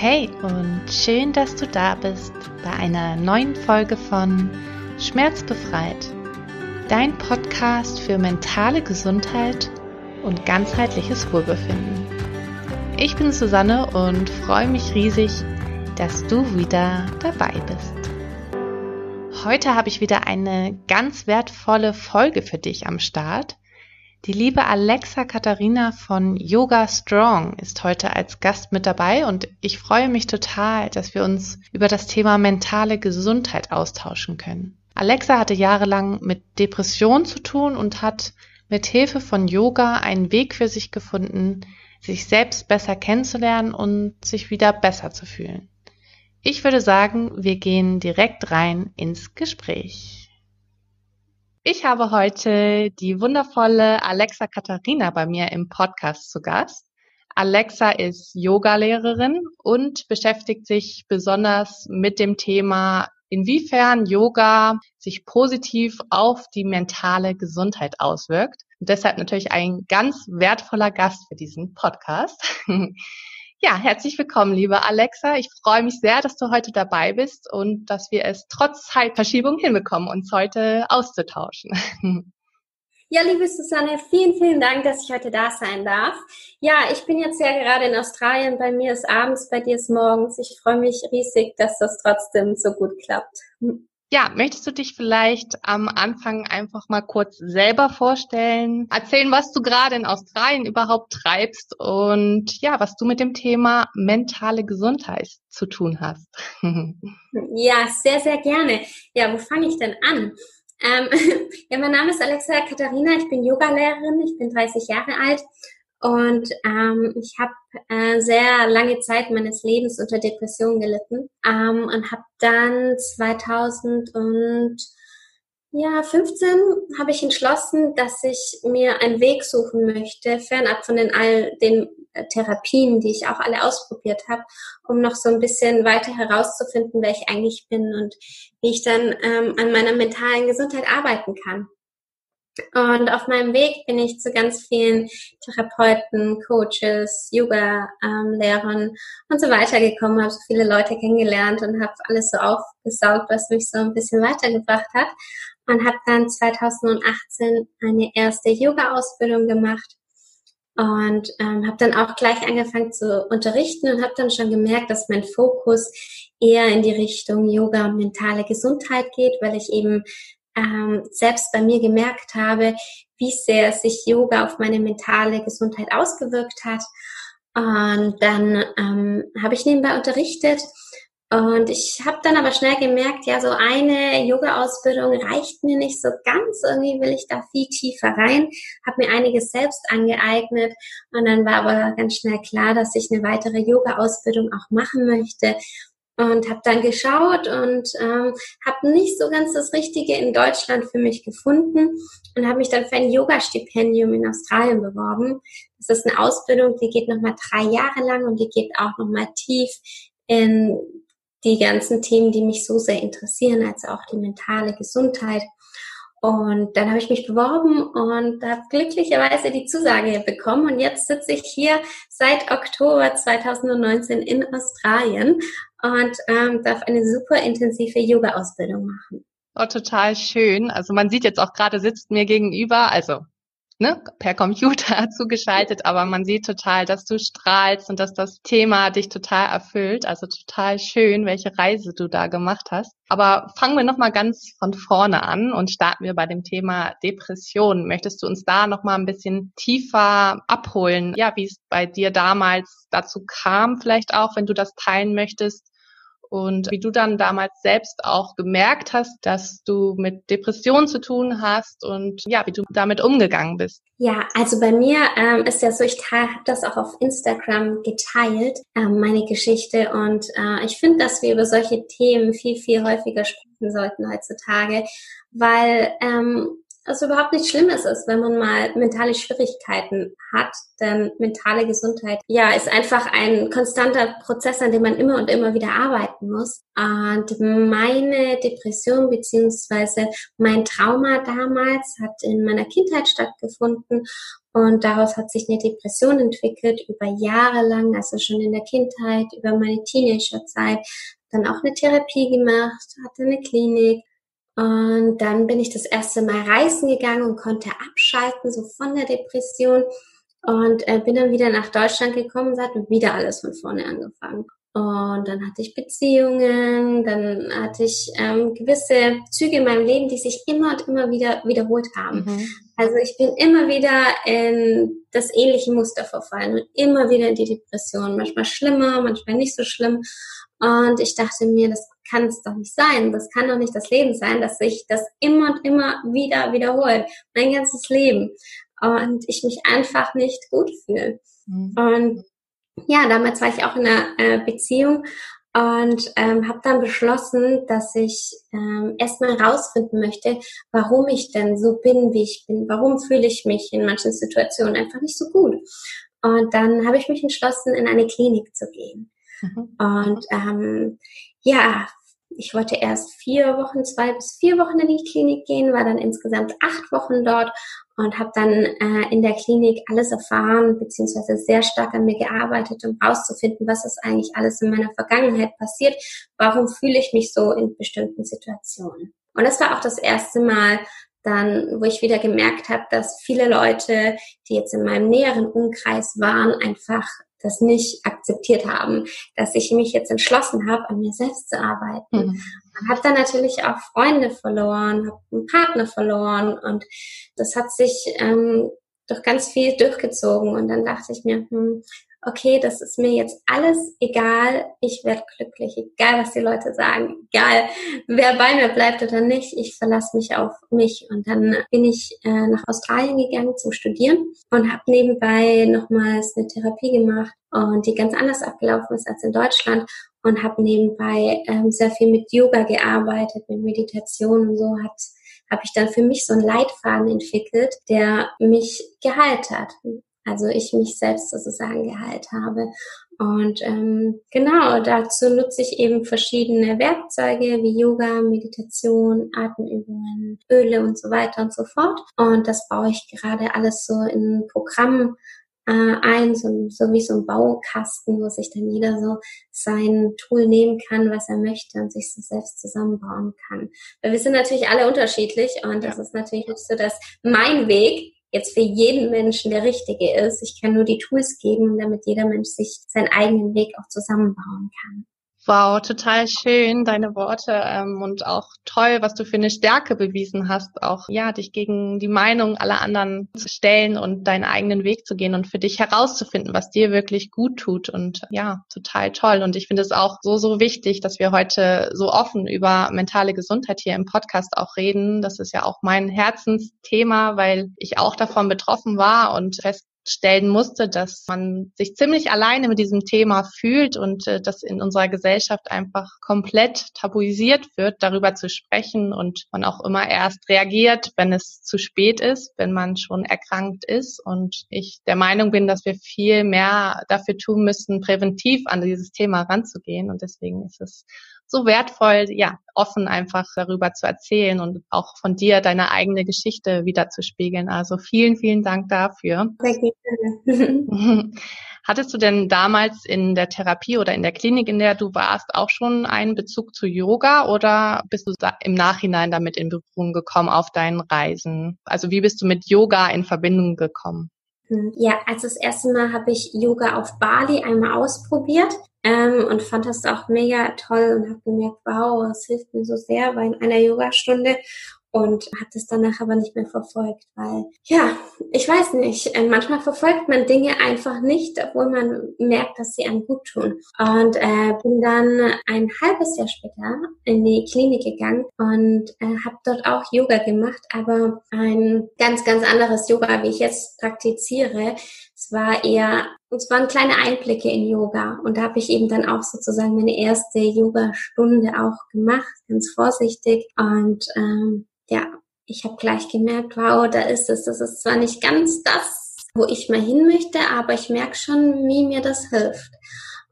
Hey und schön, dass du da bist bei einer neuen Folge von Schmerzbefreit, dein Podcast für mentale Gesundheit und ganzheitliches Wohlbefinden. Ich bin Susanne und freue mich riesig, dass du wieder dabei bist. Heute habe ich wieder eine ganz wertvolle Folge für dich am Start. Die liebe Alexa Katharina von Yoga Strong ist heute als Gast mit dabei und ich freue mich total, dass wir uns über das Thema mentale Gesundheit austauschen können. Alexa hatte jahrelang mit Depression zu tun und hat mit Hilfe von Yoga einen Weg für sich gefunden, sich selbst besser kennenzulernen und sich wieder besser zu fühlen. Ich würde sagen, wir gehen direkt rein ins Gespräch. Ich habe heute die wundervolle Alexa Katharina bei mir im Podcast zu Gast. Alexa ist Yogalehrerin und beschäftigt sich besonders mit dem Thema, inwiefern Yoga sich positiv auf die mentale Gesundheit auswirkt. Und deshalb natürlich ein ganz wertvoller Gast für diesen Podcast. Ja, herzlich willkommen, liebe Alexa. Ich freue mich sehr, dass du heute dabei bist und dass wir es trotz Zeitverschiebung hinbekommen, uns heute auszutauschen. Ja, liebe Susanne, vielen, vielen Dank, dass ich heute da sein darf. Ja, ich bin jetzt ja gerade in Australien. Bei mir ist abends, bei dir ist morgens. Ich freue mich riesig, dass das trotzdem so gut klappt. Ja, möchtest du dich vielleicht am Anfang einfach mal kurz selber vorstellen, erzählen, was du gerade in Australien überhaupt treibst und ja, was du mit dem Thema mentale Gesundheit zu tun hast? ja, sehr, sehr gerne. Ja, wo fange ich denn an? Ähm, ja, mein Name ist Alexa Katharina, ich bin Yogalehrerin, ich bin 30 Jahre alt und ähm, ich habe äh, sehr lange Zeit meines Lebens unter Depressionen gelitten ähm, und habe dann 2000 und ja, 15 habe ich entschlossen, dass ich mir einen Weg suchen möchte, fernab von den all den äh, Therapien, die ich auch alle ausprobiert habe, um noch so ein bisschen weiter herauszufinden, wer ich eigentlich bin und wie ich dann ähm, an meiner mentalen Gesundheit arbeiten kann. Und auf meinem Weg bin ich zu ganz vielen Therapeuten, Coaches, Yoga-Lehrern und so weiter gekommen, habe so viele Leute kennengelernt und habe alles so aufgesaugt, was mich so ein bisschen weitergebracht hat. Und habe dann 2018 eine erste Yoga-Ausbildung gemacht und ähm, habe dann auch gleich angefangen zu unterrichten und habe dann schon gemerkt, dass mein Fokus eher in die Richtung Yoga und mentale Gesundheit geht, weil ich eben ähm, selbst bei mir gemerkt habe, wie sehr sich Yoga auf meine mentale Gesundheit ausgewirkt hat. Und dann ähm, habe ich nebenbei unterrichtet und ich habe dann aber schnell gemerkt, ja, so eine Yoga-Ausbildung reicht mir nicht so ganz. Irgendwie will ich da viel tiefer rein, habe mir einiges selbst angeeignet und dann war aber ganz schnell klar, dass ich eine weitere Yoga-Ausbildung auch machen möchte und habe dann geschaut und ähm, habe nicht so ganz das Richtige in Deutschland für mich gefunden und habe mich dann für ein Yoga-Stipendium in Australien beworben. Das ist eine Ausbildung, die geht nochmal drei Jahre lang und die geht auch nochmal tief in die ganzen Themen, die mich so sehr interessieren, als auch die mentale Gesundheit. Und dann habe ich mich beworben und habe glücklicherweise die Zusage bekommen. Und jetzt sitze ich hier seit Oktober 2019 in Australien und ähm, darf eine super intensive Yoga-Ausbildung machen. Oh, total schön. Also man sieht jetzt auch gerade sitzt mir gegenüber, also ne, per Computer zugeschaltet, aber man sieht total, dass du strahlst und dass das Thema dich total erfüllt. Also total schön, welche Reise du da gemacht hast. Aber fangen wir nochmal ganz von vorne an und starten wir bei dem Thema Depression. Möchtest du uns da nochmal ein bisschen tiefer abholen? Ja, wie es bei dir damals dazu kam, vielleicht auch, wenn du das teilen möchtest und wie du dann damals selbst auch gemerkt hast, dass du mit Depressionen zu tun hast und ja, wie du damit umgegangen bist. Ja, also bei mir ähm, ist ja so, ich habe das auch auf Instagram geteilt, ähm, meine Geschichte und äh, ich finde, dass wir über solche Themen viel, viel häufiger sprechen sollten heutzutage, weil ähm, es überhaupt nichts Schlimmes ist, wenn man mal mentale Schwierigkeiten hat. Denn mentale Gesundheit, ja, ist einfach ein konstanter Prozess, an dem man immer und immer wieder arbeiten muss. Und meine Depression beziehungsweise mein Trauma damals hat in meiner Kindheit stattgefunden und daraus hat sich eine Depression entwickelt über Jahre lang, also schon in der Kindheit, über meine Teenagerzeit, dann auch eine Therapie gemacht, hatte eine Klinik und dann bin ich das erste Mal reisen gegangen und konnte abschalten, so von der Depression. Und äh, bin dann wieder nach Deutschland gekommen und hat wieder alles von vorne angefangen. Und dann hatte ich Beziehungen, dann hatte ich ähm, gewisse Züge in meinem Leben, die sich immer und immer wieder wiederholt haben. Mhm. Also ich bin immer wieder in das ähnliche Muster verfallen und immer wieder in die Depression. Manchmal schlimmer, manchmal nicht so schlimm. Und ich dachte mir, das kann es doch nicht sein. Das kann doch nicht das Leben sein, dass sich das immer und immer wieder wiederholt. Mein ganzes Leben. Und ich mich einfach nicht gut fühle. Mhm. Und ja, damals war ich auch in einer äh, Beziehung und ähm, habe dann beschlossen, dass ich ähm, erstmal rausfinden möchte, warum ich denn so bin, wie ich bin. Warum fühle ich mich in manchen Situationen einfach nicht so gut. Und dann habe ich mich entschlossen, in eine Klinik zu gehen. Mhm. Und ähm, ja, ich wollte erst vier Wochen, zwei bis vier Wochen in die Klinik gehen, war dann insgesamt acht Wochen dort und habe dann äh, in der Klinik alles erfahren, beziehungsweise sehr stark an mir gearbeitet, um rauszufinden, was ist eigentlich alles in meiner Vergangenheit passiert, warum fühle ich mich so in bestimmten Situationen. Und das war auch das erste Mal, dann, wo ich wieder gemerkt habe, dass viele Leute, die jetzt in meinem näheren Umkreis waren, einfach das nicht akzeptiert haben, dass ich mich jetzt entschlossen habe, an mir selbst zu arbeiten. Mhm. Habe dann natürlich auch Freunde verloren, habe einen Partner verloren und das hat sich ähm, durch ganz viel durchgezogen und dann dachte ich mir, hm, okay, das ist mir jetzt alles egal, ich werde glücklich, egal was die Leute sagen, egal wer bei mir bleibt oder nicht, ich verlasse mich auf mich. Und dann bin ich äh, nach Australien gegangen zum Studieren und habe nebenbei nochmals eine Therapie gemacht und die ganz anders abgelaufen ist als in Deutschland und habe nebenbei ähm, sehr viel mit Yoga gearbeitet, mit Meditation und so hat habe ich dann für mich so einen Leitfaden entwickelt, der mich geheilt hat. Also ich mich selbst sozusagen geheilt habe. Und ähm, genau, dazu nutze ich eben verschiedene Werkzeuge wie Yoga, Meditation, Atemübungen, Öle und so weiter und so fort. Und das baue ich gerade alles so in ein Programm äh, ein, so, so wie so ein Baukasten, wo sich dann jeder so sein Tool nehmen kann, was er möchte und sich so selbst zusammenbauen kann. Weil wir sind natürlich alle unterschiedlich und das ist natürlich nicht so, dass mein Weg jetzt für jeden Menschen der richtige ist. Ich kann nur die Tools geben, damit jeder Mensch sich seinen eigenen Weg auch zusammenbauen kann. Wow, total schön, deine Worte ähm, und auch toll, was du für eine Stärke bewiesen hast, auch ja, dich gegen die Meinung aller anderen zu stellen und deinen eigenen Weg zu gehen und für dich herauszufinden, was dir wirklich gut tut und ja, total toll. Und ich finde es auch so, so wichtig, dass wir heute so offen über mentale Gesundheit hier im Podcast auch reden. Das ist ja auch mein Herzensthema, weil ich auch davon betroffen war und fest stellen musste, dass man sich ziemlich alleine mit diesem Thema fühlt und äh, das in unserer Gesellschaft einfach komplett tabuisiert wird, darüber zu sprechen und man auch immer erst reagiert, wenn es zu spät ist, wenn man schon erkrankt ist. Und ich der Meinung bin, dass wir viel mehr dafür tun müssen, präventiv an dieses Thema ranzugehen. Und deswegen ist es so wertvoll, ja, offen einfach darüber zu erzählen und auch von dir deine eigene Geschichte wieder zu spiegeln. Also vielen, vielen Dank dafür. Hattest du denn damals in der Therapie oder in der Klinik, in der du warst, auch schon einen Bezug zu Yoga oder bist du im Nachhinein damit in Berührung gekommen auf deinen Reisen? Also wie bist du mit Yoga in Verbindung gekommen? Hm, ja, also das erste Mal habe ich Yoga auf Bali einmal ausprobiert ähm, und fand das auch mega toll und habe gemerkt, wow, es hilft mir so sehr bei einer Yogastunde und hat es danach aber nicht mehr verfolgt, weil ja, ich weiß nicht, äh, manchmal verfolgt man Dinge einfach nicht, obwohl man merkt, dass sie einem gut tun. Und äh, bin dann ein halbes Jahr später in die Klinik gegangen und äh, habe dort auch Yoga gemacht, aber ein ganz, ganz anderes Yoga, wie ich jetzt praktiziere. Es war eher, es waren kleine Einblicke in Yoga und da habe ich eben dann auch sozusagen meine erste Yoga-Stunde auch gemacht, ganz vorsichtig und ähm, ja, ich habe gleich gemerkt, wow, da ist es. Das ist zwar nicht ganz das, wo ich mal hin möchte, aber ich merke schon, wie mir das hilft.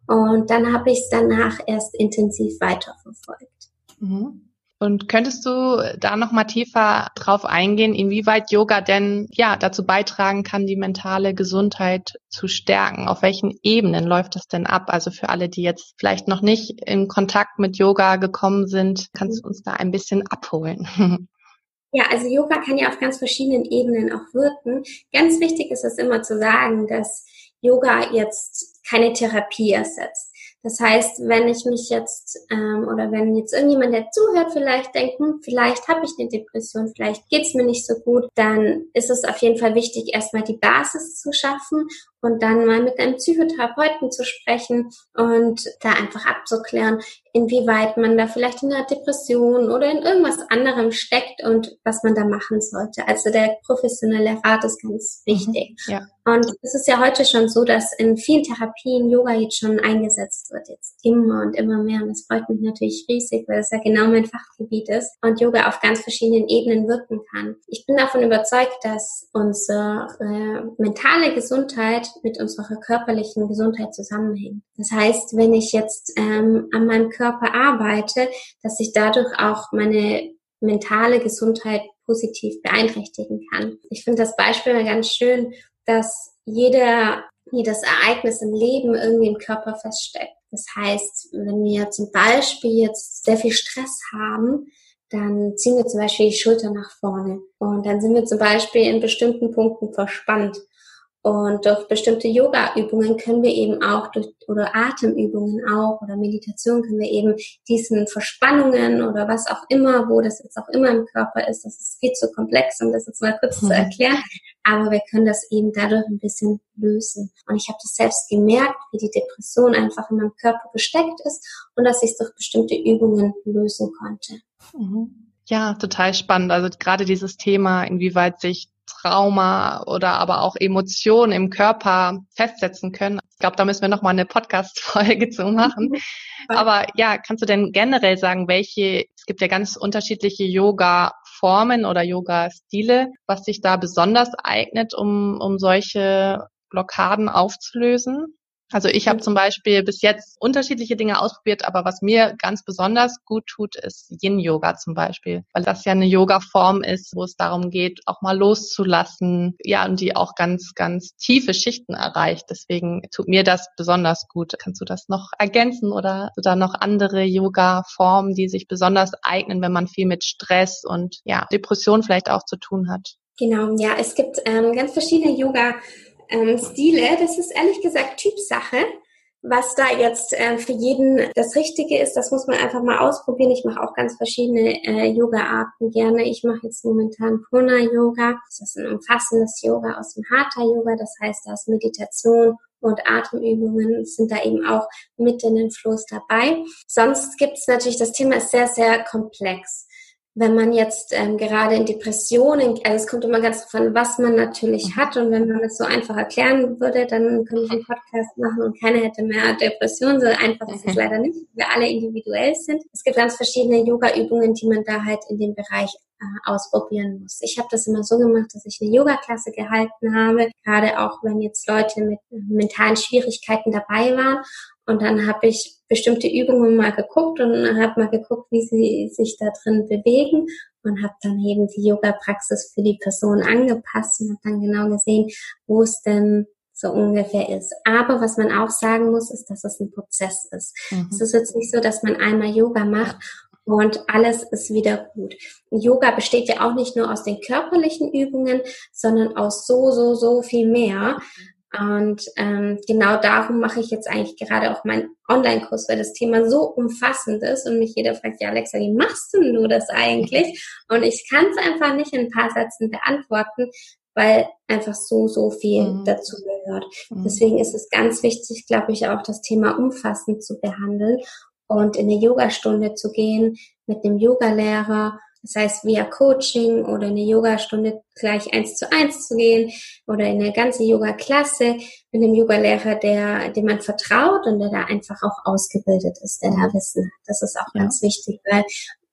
Und dann habe ich es danach erst intensiv weiterverfolgt. Mhm. Und könntest du da noch mal tiefer drauf eingehen, inwieweit Yoga denn ja dazu beitragen kann, die mentale Gesundheit zu stärken? Auf welchen Ebenen läuft das denn ab? Also für alle, die jetzt vielleicht noch nicht in Kontakt mit Yoga gekommen sind, kannst du uns da ein bisschen abholen? Ja, also Yoga kann ja auf ganz verschiedenen Ebenen auch wirken. Ganz wichtig ist es immer zu sagen, dass Yoga jetzt keine Therapie ersetzt. Das heißt, wenn ich mich jetzt ähm, oder wenn jetzt irgendjemand, der zuhört, vielleicht denkt, hm, vielleicht habe ich eine Depression, vielleicht geht's mir nicht so gut, dann ist es auf jeden Fall wichtig, erstmal die Basis zu schaffen und dann mal mit einem Psychotherapeuten zu sprechen und da einfach abzuklären, inwieweit man da vielleicht in einer Depression oder in irgendwas anderem steckt und was man da machen sollte. Also der professionelle Rat ist ganz mhm. wichtig. Mhm, ja. Und es ist ja heute schon so, dass in vielen Therapien Yoga jetzt schon eingesetzt wird, jetzt immer und immer mehr. Und das freut mich natürlich riesig, weil es ja genau mein Fachgebiet ist und Yoga auf ganz verschiedenen Ebenen wirken kann. Ich bin davon überzeugt, dass unsere äh, mentale Gesundheit mit unserer körperlichen Gesundheit zusammenhängt. Das heißt, wenn ich jetzt ähm, an meinem Körper arbeite, dass ich dadurch auch meine mentale Gesundheit positiv beeinträchtigen kann. Ich finde das Beispiel ganz schön, dass jeder, jedes Ereignis im Leben irgendwie im Körper feststeckt. Das heißt, wenn wir zum Beispiel jetzt sehr viel Stress haben, dann ziehen wir zum Beispiel die Schulter nach vorne und dann sind wir zum Beispiel in bestimmten Punkten verspannt. Und durch bestimmte Yoga-Übungen können wir eben auch durch, oder Atemübungen auch oder Meditation können wir eben diesen Verspannungen oder was auch immer, wo das jetzt auch immer im Körper ist, das ist viel zu komplex, um das jetzt mal kurz mhm. zu erklären, aber wir können das eben dadurch ein bisschen lösen. Und ich habe das selbst gemerkt, wie die Depression einfach in meinem Körper gesteckt ist und dass ich es durch bestimmte Übungen lösen konnte. Mhm. Ja, total spannend. Also gerade dieses Thema, inwieweit sich Trauma oder aber auch Emotionen im Körper festsetzen können. Ich glaube, da müssen wir nochmal eine Podcast-Folge zu machen. Aber ja, kannst du denn generell sagen, welche, es gibt ja ganz unterschiedliche Yoga-Formen oder Yoga-Stile, was sich da besonders eignet, um, um solche Blockaden aufzulösen? Also ich habe zum Beispiel bis jetzt unterschiedliche Dinge ausprobiert, aber was mir ganz besonders gut tut, ist Yin-Yoga zum Beispiel, weil das ja eine Yoga-Form ist, wo es darum geht, auch mal loszulassen, ja, und die auch ganz, ganz tiefe Schichten erreicht. Deswegen tut mir das besonders gut. Kannst du das noch ergänzen oder da noch andere Yoga-Formen, die sich besonders eignen, wenn man viel mit Stress und ja, Depression vielleicht auch zu tun hat? Genau, ja, es gibt ähm, ganz verschiedene Yoga ähm, Stile. Das ist ehrlich gesagt Typsache. Was da jetzt äh, für jeden das Richtige ist, das muss man einfach mal ausprobieren. Ich mache auch ganz verschiedene äh, Yoga-Arten gerne. Ich mache jetzt momentan Purna-Yoga. Das ist ein umfassendes Yoga aus dem Hatha-Yoga. Das heißt, da ist Meditation und Atemübungen sind da eben auch mit in den Flows dabei. Sonst gibt es natürlich, das Thema ist sehr, sehr komplex wenn man jetzt ähm, gerade in Depressionen, also es kommt immer ganz drauf an, was man natürlich hat und wenn man das so einfach erklären würde, dann könnte ich einen Podcast machen und keiner hätte mehr Depressionen. So einfach ist es mhm. leider nicht, weil wir alle individuell sind. Es gibt ganz verschiedene Yoga-Übungen, die man da halt in dem Bereich äh, ausprobieren muss. Ich habe das immer so gemacht, dass ich eine Yoga-Klasse gehalten habe, gerade auch wenn jetzt Leute mit mentalen Schwierigkeiten dabei waren und dann habe ich bestimmte Übungen mal geguckt und habe mal geguckt, wie sie sich da drin bewegen und habe dann eben die Yoga-Praxis für die Person angepasst und habe dann genau gesehen, wo es denn so ungefähr ist. Aber was man auch sagen muss, ist, dass es ein Prozess ist. Mhm. Es ist jetzt nicht so, dass man einmal Yoga macht und alles ist wieder gut. Yoga besteht ja auch nicht nur aus den körperlichen Übungen, sondern aus so, so, so viel mehr. Und ähm, genau darum mache ich jetzt eigentlich gerade auch meinen Online-Kurs, weil das Thema so umfassend ist und mich jeder fragt, ja Alexa, wie machst du nur das eigentlich? Und ich kann es einfach nicht in ein paar Sätzen beantworten, weil einfach so, so viel mhm. dazu gehört. Mhm. Deswegen ist es ganz wichtig, glaube ich, auch das Thema umfassend zu behandeln und in eine Yogastunde zu gehen mit einem Yogalehrer das heißt, via Coaching oder eine Yogastunde gleich eins zu eins zu gehen oder in eine ganze Yoga-Klasse mit einem Yogalehrer, der, dem man vertraut und der da einfach auch ausgebildet ist, der da Wissen hat. Das ist auch ja. ganz wichtig, weil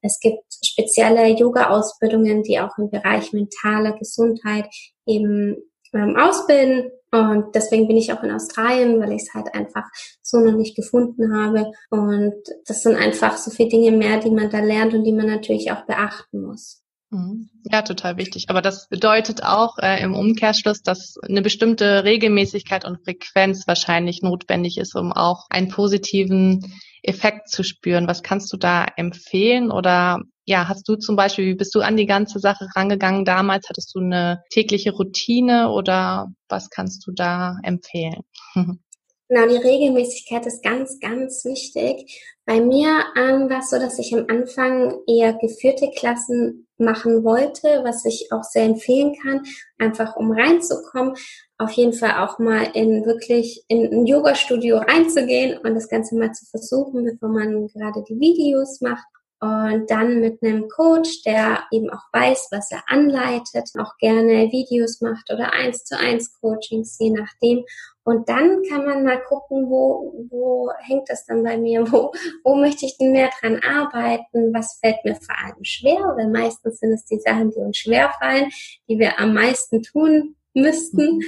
Es gibt spezielle Yoga-Ausbildungen, die auch im Bereich mentale Gesundheit eben ähm, ausbilden. Und deswegen bin ich auch in Australien, weil ich es halt einfach so noch nicht gefunden habe. Und das sind einfach so viele Dinge mehr, die man da lernt und die man natürlich auch beachten muss. Mhm. Ja, total wichtig. Aber das bedeutet auch äh, im Umkehrschluss, dass eine bestimmte Regelmäßigkeit und Frequenz wahrscheinlich notwendig ist, um auch einen positiven Effekt zu spüren. Was kannst du da empfehlen? Oder ja, hast du zum Beispiel, wie bist du an die ganze Sache rangegangen damals? Hattest du eine tägliche Routine oder was kannst du da empfehlen? Genau, die Regelmäßigkeit ist ganz, ganz wichtig. Bei mir ähm, war es so, dass ich am Anfang eher geführte Klassen machen wollte, was ich auch sehr empfehlen kann, einfach um reinzukommen. Auf jeden Fall auch mal in wirklich in ein Yoga-Studio reinzugehen und das Ganze mal zu versuchen, bevor man gerade die Videos macht. Und dann mit einem Coach, der eben auch weiß, was er anleitet, auch gerne Videos macht oder eins zu eins Coachings, je nachdem. Und dann kann man mal gucken, wo, wo hängt das dann bei mir, wo, wo möchte ich denn mehr dran arbeiten, was fällt mir vor allem schwer, weil meistens sind es die Sachen, die uns schwer fallen, die wir am meisten tun müssten.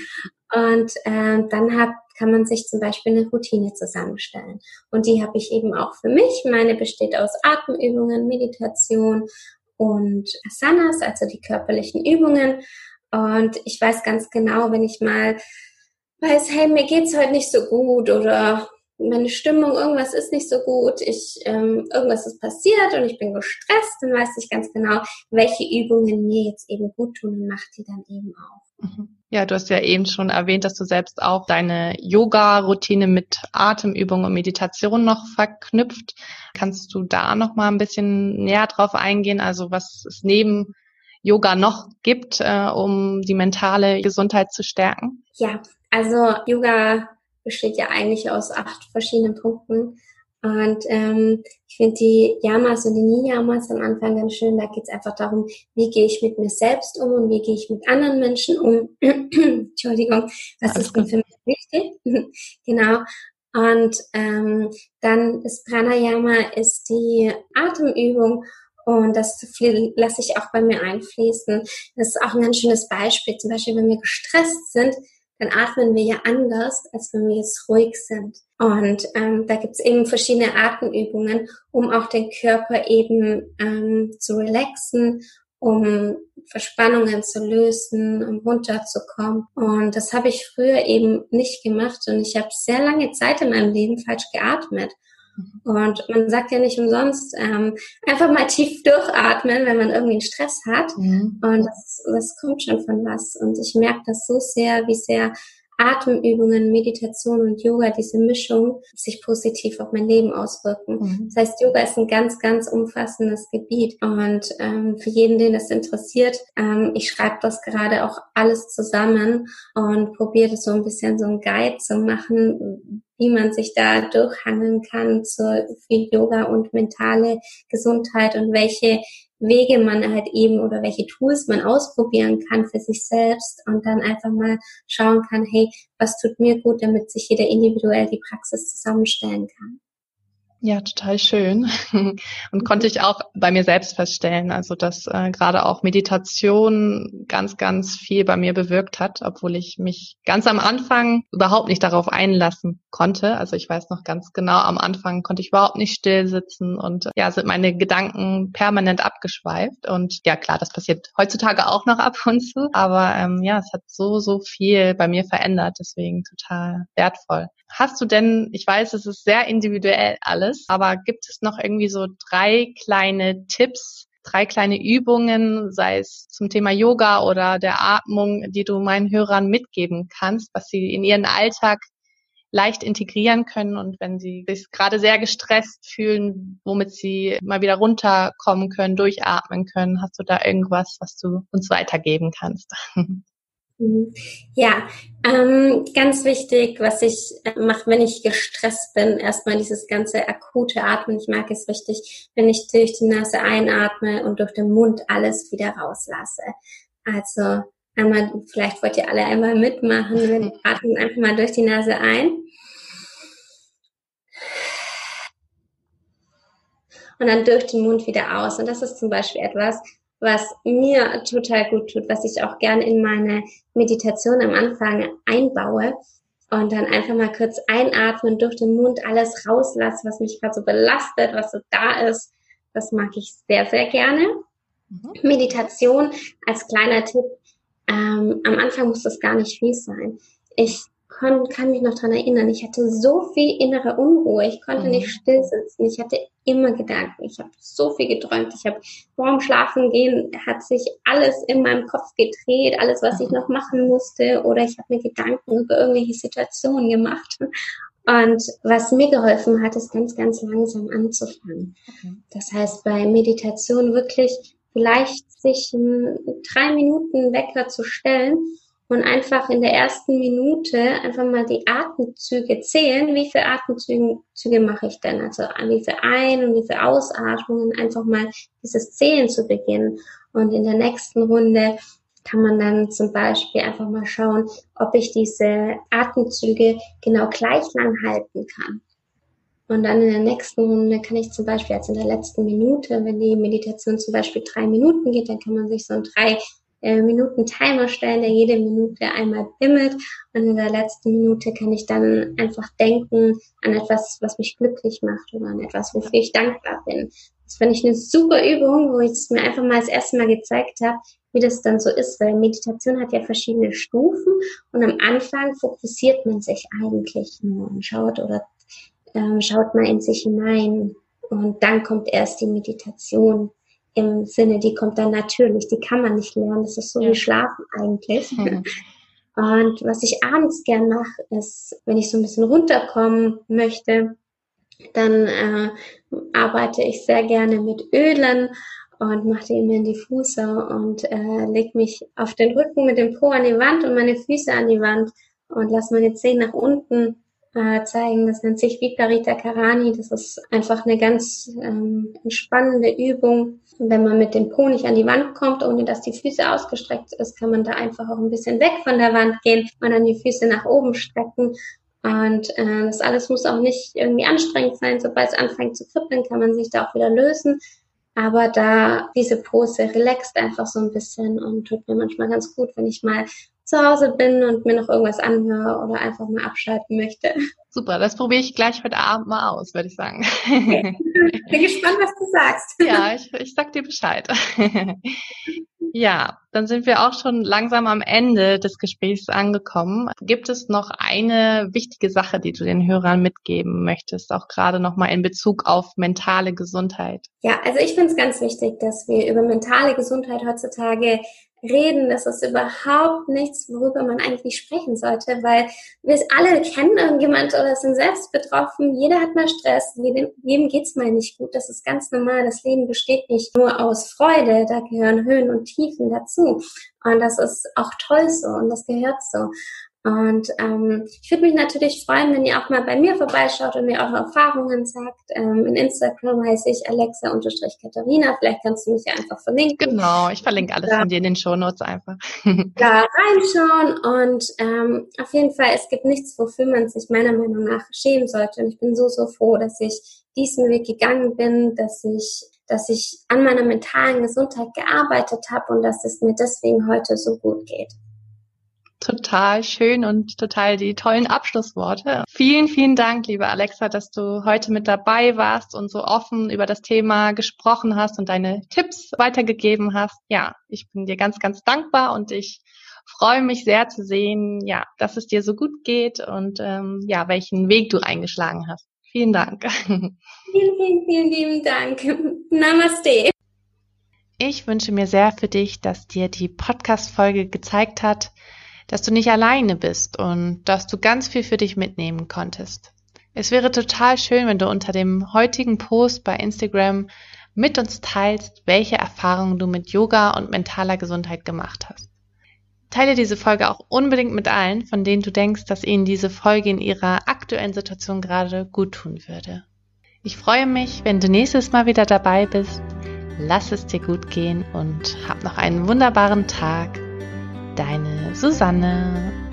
Und äh, dann hat, kann man sich zum Beispiel eine Routine zusammenstellen. Und die habe ich eben auch für mich. Meine besteht aus Atemübungen, Meditation und Asanas, also die körperlichen Übungen. Und ich weiß ganz genau, wenn ich mal weiß, hey, mir geht's heute nicht so gut oder meine Stimmung, irgendwas ist nicht so gut, ich, ähm, irgendwas ist passiert und ich bin gestresst, dann weiß ich ganz genau, welche Übungen mir jetzt eben gut tun und mache die dann eben auch. Mhm. Ja, du hast ja eben schon erwähnt, dass du selbst auch deine Yoga-Routine mit Atemübungen und Meditation noch verknüpft. Kannst du da noch mal ein bisschen näher drauf eingehen? Also was es neben Yoga noch gibt, äh, um die mentale Gesundheit zu stärken? Ja, also Yoga besteht ja eigentlich aus acht verschiedenen Punkten. Und ähm, ich finde die Yamas und die Niyamas am Anfang ganz schön. Da geht es einfach darum, wie gehe ich mit mir selbst um und wie gehe ich mit anderen Menschen um. Entschuldigung, was ist denn für mich wichtig? genau. Und ähm, dann ist Pranayama ist die Atemübung und das lasse ich auch bei mir einfließen. Das ist auch ein ganz schönes Beispiel. Zum Beispiel, wenn wir gestresst sind, dann atmen wir ja anders, als wenn wir jetzt ruhig sind. Und ähm, da gibt's eben verschiedene Atemübungen, um auch den Körper eben ähm, zu relaxen, um Verspannungen zu lösen, um runterzukommen. Und das habe ich früher eben nicht gemacht und ich habe sehr lange Zeit in meinem Leben falsch geatmet. Und man sagt ja nicht umsonst, ähm, einfach mal tief durchatmen, wenn man irgendwie einen Stress hat. Mhm. Und das, das kommt schon von was. Und ich merke das so sehr, wie sehr Atemübungen, Meditation und Yoga, diese Mischung, sich positiv auf mein Leben auswirken. Mhm. Das heißt, Yoga ist ein ganz, ganz umfassendes Gebiet. Und ähm, für jeden, den das interessiert, ähm, ich schreibe das gerade auch alles zusammen und probiere das so ein bisschen so ein Guide zu machen, wie man sich da durchhangeln kann zur für Yoga und mentale Gesundheit und welche Wege man halt eben oder welche Tools man ausprobieren kann für sich selbst und dann einfach mal schauen kann, hey, was tut mir gut, damit sich jeder individuell die Praxis zusammenstellen kann. Ja, total schön. Und konnte ich auch bei mir selbst feststellen, also dass äh, gerade auch Meditation ganz, ganz viel bei mir bewirkt hat, obwohl ich mich ganz am Anfang überhaupt nicht darauf einlassen konnte. Also ich weiß noch ganz genau, am Anfang konnte ich überhaupt nicht still sitzen und ja, sind meine Gedanken permanent abgeschweift. Und ja, klar, das passiert heutzutage auch noch ab und zu. Aber ähm, ja, es hat so, so viel bei mir verändert. Deswegen total wertvoll. Hast du denn, ich weiß, es ist sehr individuell alles, aber gibt es noch irgendwie so drei kleine Tipps, drei kleine Übungen, sei es zum Thema Yoga oder der Atmung, die du meinen Hörern mitgeben kannst, was sie in ihren Alltag leicht integrieren können und wenn sie sich gerade sehr gestresst fühlen, womit sie mal wieder runterkommen können, durchatmen können. Hast du da irgendwas, was du uns weitergeben kannst? Mhm. Ja, ähm, ganz wichtig, was ich äh, mache, wenn ich gestresst bin, erstmal dieses ganze akute Atmen. Ich mag es richtig, wenn ich durch die Nase einatme und durch den Mund alles wieder rauslasse. Also einmal, vielleicht wollt ihr alle einmal mitmachen, wir atmen einfach mal durch die Nase ein. und dann durch den Mund wieder aus. Und das ist zum Beispiel etwas, was mir total gut tut, was ich auch gern in meine Meditation am Anfang einbaue und dann einfach mal kurz einatmen, durch den Mund alles rauslassen, was mich gerade so belastet, was so da ist. Das mag ich sehr, sehr gerne. Mhm. Meditation als kleiner Tipp. Ähm, am Anfang muss das gar nicht viel sein. Ich kann, kann mich noch dran erinnern, ich hatte so viel innere Unruhe, ich konnte mhm. nicht still sitzen, ich hatte immer Gedanken, ich habe so viel geträumt, ich habe vorm Schlafen gehen, hat sich alles in meinem Kopf gedreht, alles, was ich mhm. noch machen musste oder ich habe mir Gedanken über irgendwelche Situationen gemacht. Und was mir geholfen hat, ist ganz, ganz langsam anzufangen. Okay. Das heißt, bei Meditation wirklich vielleicht sich drei Minuten Wecker zu stellen und einfach in der ersten Minute einfach mal die Atemzüge zählen. Wie viele Atemzüge mache ich denn? Also wie viele Ein- und wie viele Ausatmungen, einfach mal dieses Zählen zu beginnen. Und in der nächsten Runde kann man dann zum Beispiel einfach mal schauen, ob ich diese Atemzüge genau gleich lang halten kann. Und dann in der nächsten Runde kann ich zum Beispiel als in der letzten Minute, wenn die Meditation zum Beispiel drei Minuten geht, dann kann man sich so ein drei äh, Minuten Timer stellen, der jede Minute einmal bimmelt. Und in der letzten Minute kann ich dann einfach denken an etwas, was mich glücklich macht oder an etwas, wofür ich dankbar bin. Das fand ich eine super Übung, wo ich es mir einfach mal das erste Mal gezeigt habe, wie das dann so ist, weil Meditation hat ja verschiedene Stufen und am Anfang fokussiert man sich eigentlich nur und schaut oder ähm, schaut mal in sich hinein und dann kommt erst die Meditation im Sinne, die kommt dann natürlich, die kann man nicht lernen, das ist so ja. wie Schlafen eigentlich. Mhm. Und was ich abends gern mache, ist, wenn ich so ein bisschen runterkommen möchte, dann äh, arbeite ich sehr gerne mit Ölen und mache die immer in die Füße und äh, leg mich auf den Rücken mit dem Po an die Wand und meine Füße an die Wand und lasse meine Zehen nach unten äh, zeigen. Das nennt sich Viparita Karani. Das ist einfach eine ganz ähm, entspannende Übung. Wenn man mit dem Po nicht an die Wand kommt, ohne dass die Füße ausgestreckt ist, kann man da einfach auch ein bisschen weg von der Wand gehen und dann die Füße nach oben strecken. Und äh, das alles muss auch nicht irgendwie anstrengend sein. Sobald es anfängt zu kribbeln, kann man sich da auch wieder lösen. Aber da diese Pose relaxt einfach so ein bisschen und tut mir manchmal ganz gut, wenn ich mal zu Hause bin und mir noch irgendwas anhöre oder einfach mal abschalten möchte. Super, das probiere ich gleich heute Abend mal aus, würde ich sagen. Okay. Bin gespannt, was du sagst. Ja, ich, ich sag dir Bescheid. Ja, dann sind wir auch schon langsam am Ende des Gesprächs angekommen. Gibt es noch eine wichtige Sache, die du den Hörern mitgeben möchtest, auch gerade nochmal in Bezug auf mentale Gesundheit? Ja, also ich finde es ganz wichtig, dass wir über mentale Gesundheit heutzutage reden, das ist überhaupt nichts, worüber man eigentlich sprechen sollte, weil wir alle kennen irgendjemand oder sind selbst betroffen. Jeder hat mal Stress, jedem, jedem geht's mal nicht gut. Das ist ganz normal. Das Leben besteht nicht nur aus Freude, da gehören Höhen und Tiefen dazu. Und das ist auch toll so und das gehört so. Und ähm, ich würde mich natürlich freuen, wenn ihr auch mal bei mir vorbeischaut und mir eure Erfahrungen sagt. Ähm, in Instagram heiße ich Alexa-Katharina. Vielleicht kannst du mich ja einfach verlinken. Genau, ich verlinke alles ja. von dir in den Shownotes einfach. da reinschauen und ähm, auf jeden Fall, es gibt nichts, wofür man sich meiner Meinung nach schämen sollte. Und ich bin so, so froh, dass ich diesen Weg gegangen bin, dass ich dass ich an meiner mentalen Gesundheit gearbeitet habe und dass es mir deswegen heute so gut geht total schön und total die tollen Abschlussworte. Vielen, vielen Dank, liebe Alexa, dass du heute mit dabei warst und so offen über das Thema gesprochen hast und deine Tipps weitergegeben hast. Ja, ich bin dir ganz, ganz dankbar und ich freue mich sehr zu sehen, ja, dass es dir so gut geht und ähm, ja, welchen Weg du eingeschlagen hast. Vielen Dank. Vielen, vielen, vielen lieben Dank. Namaste. Ich wünsche mir sehr für dich, dass dir die Podcast-Folge gezeigt hat, dass du nicht alleine bist und dass du ganz viel für dich mitnehmen konntest. Es wäre total schön, wenn du unter dem heutigen Post bei Instagram mit uns teilst, welche Erfahrungen du mit Yoga und mentaler Gesundheit gemacht hast. Teile diese Folge auch unbedingt mit allen, von denen du denkst, dass ihnen diese Folge in ihrer aktuellen Situation gerade gut tun würde. Ich freue mich, wenn du nächstes Mal wieder dabei bist. Lass es dir gut gehen und hab noch einen wunderbaren Tag. Deine Susanne.